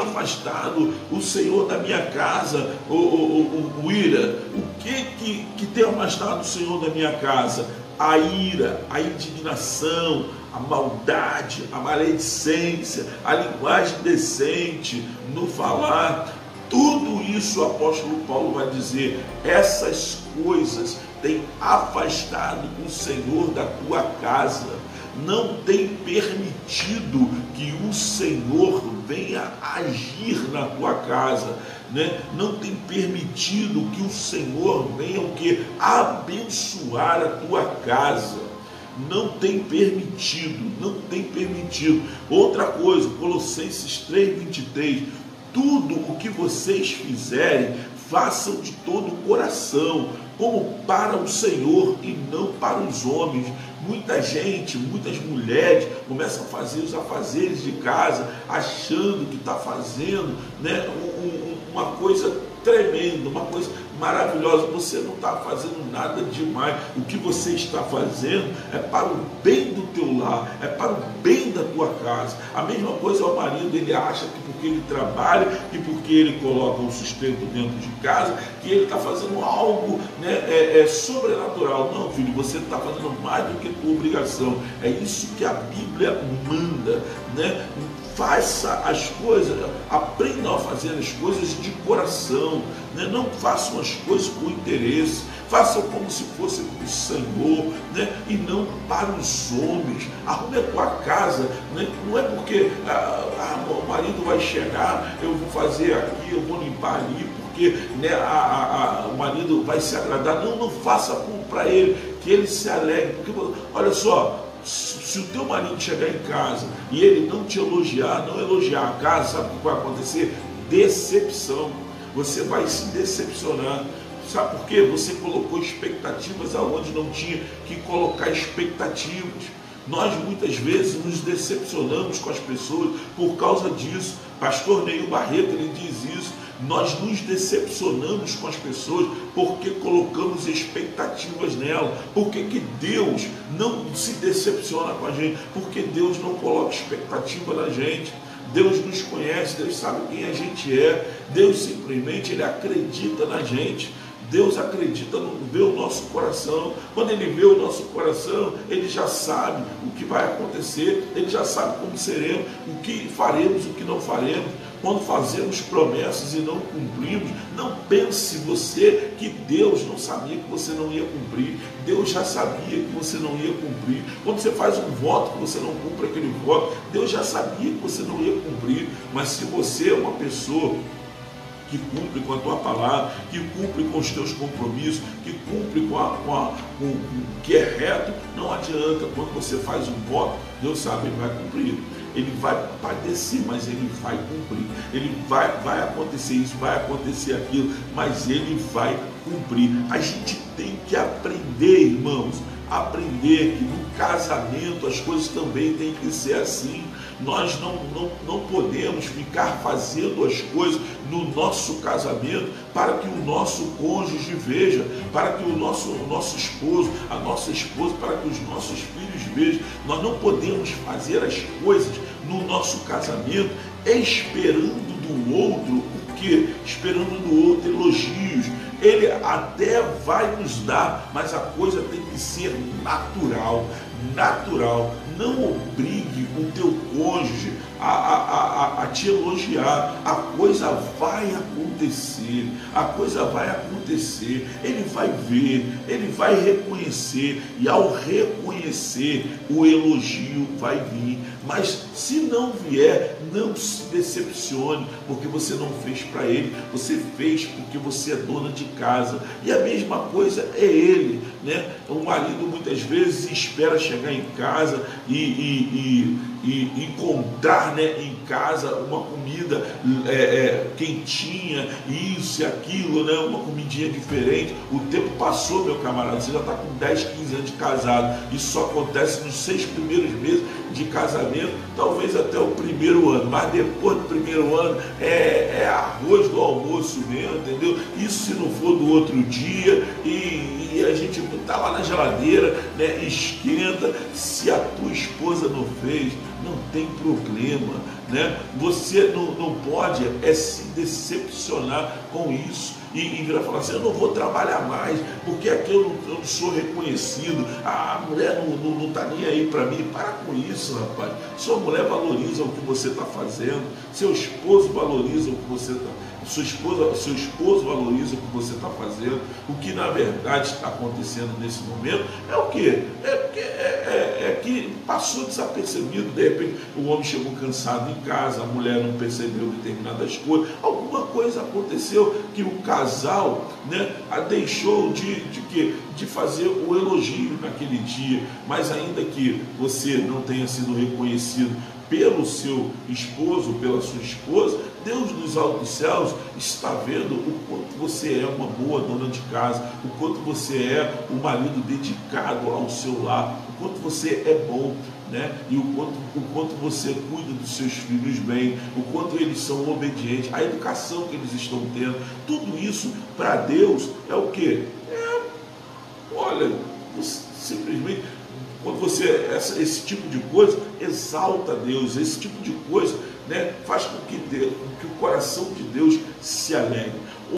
afastado o Senhor da minha casa, o, o, o, o ira? O que, que que tem afastado o Senhor da minha casa? A ira, a indignação, a maldade, a maledicência, a linguagem decente, no falar. Tudo isso o apóstolo Paulo vai dizer, essas coisas têm afastado o Senhor da tua casa, não tem permitido que o Senhor venha agir na tua casa, né? não tem permitido que o Senhor venha o que? Abençoar a tua casa não tem permitido, não tem permitido. Outra coisa, Colossenses 3:23, tudo o que vocês fizerem, façam de todo o coração, como para o Senhor e não para os homens. Muita gente, muitas mulheres começam a fazer os afazeres de casa, achando que está fazendo né, uma coisa tremenda, uma coisa maravilhosa. Você não está fazendo nada demais. O que você está fazendo é para o bem do teu lar, é para o bem da tua casa. A mesma coisa o marido, ele acha que porque ele trabalha e porque ele coloca um sustento dentro de casa, que ele está fazendo algo né, é, é sobrenatural. Não, filho, você está fazendo mais do que tua obrigação. É isso que a Bíblia manda. Né? faça as coisas, aprendam a fazer as coisas de coração, né? não façam as coisas com interesse, façam como se fosse para o Senhor, né? e não para os homens. Arrume a tua casa, né? não é porque ah, ah, o marido vai chegar, eu vou fazer aqui, eu vou limpar ali, porque né, a, a, a, o marido vai se agradar. Não, não faça para ele, que ele se alegre, porque olha só, se o teu marido chegar em casa e ele não te elogiar, não elogiar a casa, sabe o que vai acontecer? Decepção. Você vai se decepcionar. Sabe por quê? Você colocou expectativas aonde não tinha que colocar expectativas. Nós muitas vezes nos decepcionamos com as pessoas por causa disso. Pastor Neil Barreto ele diz isso. Nós nos decepcionamos com as pessoas porque colocamos expectativas nela. Por que, que Deus não se decepciona com a gente? Porque Deus não coloca expectativa na gente. Deus nos conhece, Deus sabe quem a gente é. Deus simplesmente ele acredita na gente. Deus acredita, vê o nosso coração. Quando Ele vê o nosso coração, Ele já sabe o que vai acontecer, Ele já sabe como seremos, o que faremos, o que não faremos. Quando fazemos promessas e não cumprimos, não pense você que Deus não sabia que você não ia cumprir. Deus já sabia que você não ia cumprir. Quando você faz um voto que você não cumpre aquele voto, Deus já sabia que você não ia cumprir. Mas se você é uma pessoa que cumpre com a tua palavra, que cumpre com os teus compromissos, que cumpre com, a, com, a, com o que é reto, não adianta. Quando você faz um voto, Deus sabe que vai cumprir ele vai padecer, mas ele vai cumprir. Ele vai, vai acontecer isso, vai acontecer aquilo, mas ele vai cumprir. A gente tem que aprender, irmãos, aprender que no casamento as coisas também têm que ser assim. Nós não, não, não podemos ficar fazendo as coisas no nosso casamento para que o nosso cônjuge veja, para que o nosso, o nosso esposo, a nossa esposa, para que os nossos filhos vejam. Nós não podemos fazer as coisas no nosso casamento esperando do outro o que? Esperando do outro elogios. Ele até vai nos dar, mas a coisa tem que ser natural, natural. Não obrigue o teu cônjuge a, a, a, a, te elogiar. A coisa vai acontecer, a coisa vai acontecer. Ele vai ver, ele vai reconhecer, e ao reconhecer, o elogio vai vir. Mas se não vier, não se decepcione, porque você não fez para ele, você fez porque você é dona de casa. E a mesma coisa é ele, né? O marido muitas vezes espera chegar em casa e, e, e e encontrar né, em casa uma comida é, é, quentinha, isso e aquilo, né, uma comidinha diferente. O tempo passou, meu camarada, você já está com 10, 15 anos de casado. Isso só acontece nos seis primeiros meses de casamento, talvez até o primeiro ano, mas depois do primeiro ano é, é arroz do almoço mesmo, entendeu? Isso se não for do outro dia e, e a gente está lá na geladeira, né, esquenta. Se a tua esposa não fez, não tem problema. Né? Você não, não pode é se decepcionar com isso e, e virar falar assim, eu não vou trabalhar mais, porque aqui eu não, eu não sou reconhecido, a mulher não está tá nem aí para mim. Para com isso, rapaz. Sua mulher valoriza o que você está fazendo, seu esposo valoriza o que você está sua esposa, seu esposo valoriza o que você está fazendo, o que na verdade está acontecendo nesse momento é o que? É, é, é, é, que passou desapercebido, de repente o homem chegou cansado em casa, a mulher não percebeu determinadas coisas, alguma coisa aconteceu que o casal né, a deixou de, de, de, de fazer o elogio naquele dia, mas ainda que você não tenha sido reconhecido pelo seu esposo, pela sua esposa, Deus dos altos céus está vendo o quanto você é uma boa dona de casa, o quanto você é um marido dedicado ao seu lar, o quanto você é bom, né? E o quanto, o quanto você cuida dos seus filhos bem, o quanto eles são obedientes, a educação que eles estão tendo, tudo isso para Deus é o que? É, olha, simplesmente quando você, essa, esse tipo de coisa exalta Deus, esse tipo de coisa né, faz com que, Deus, que o coração de Deus se alegre.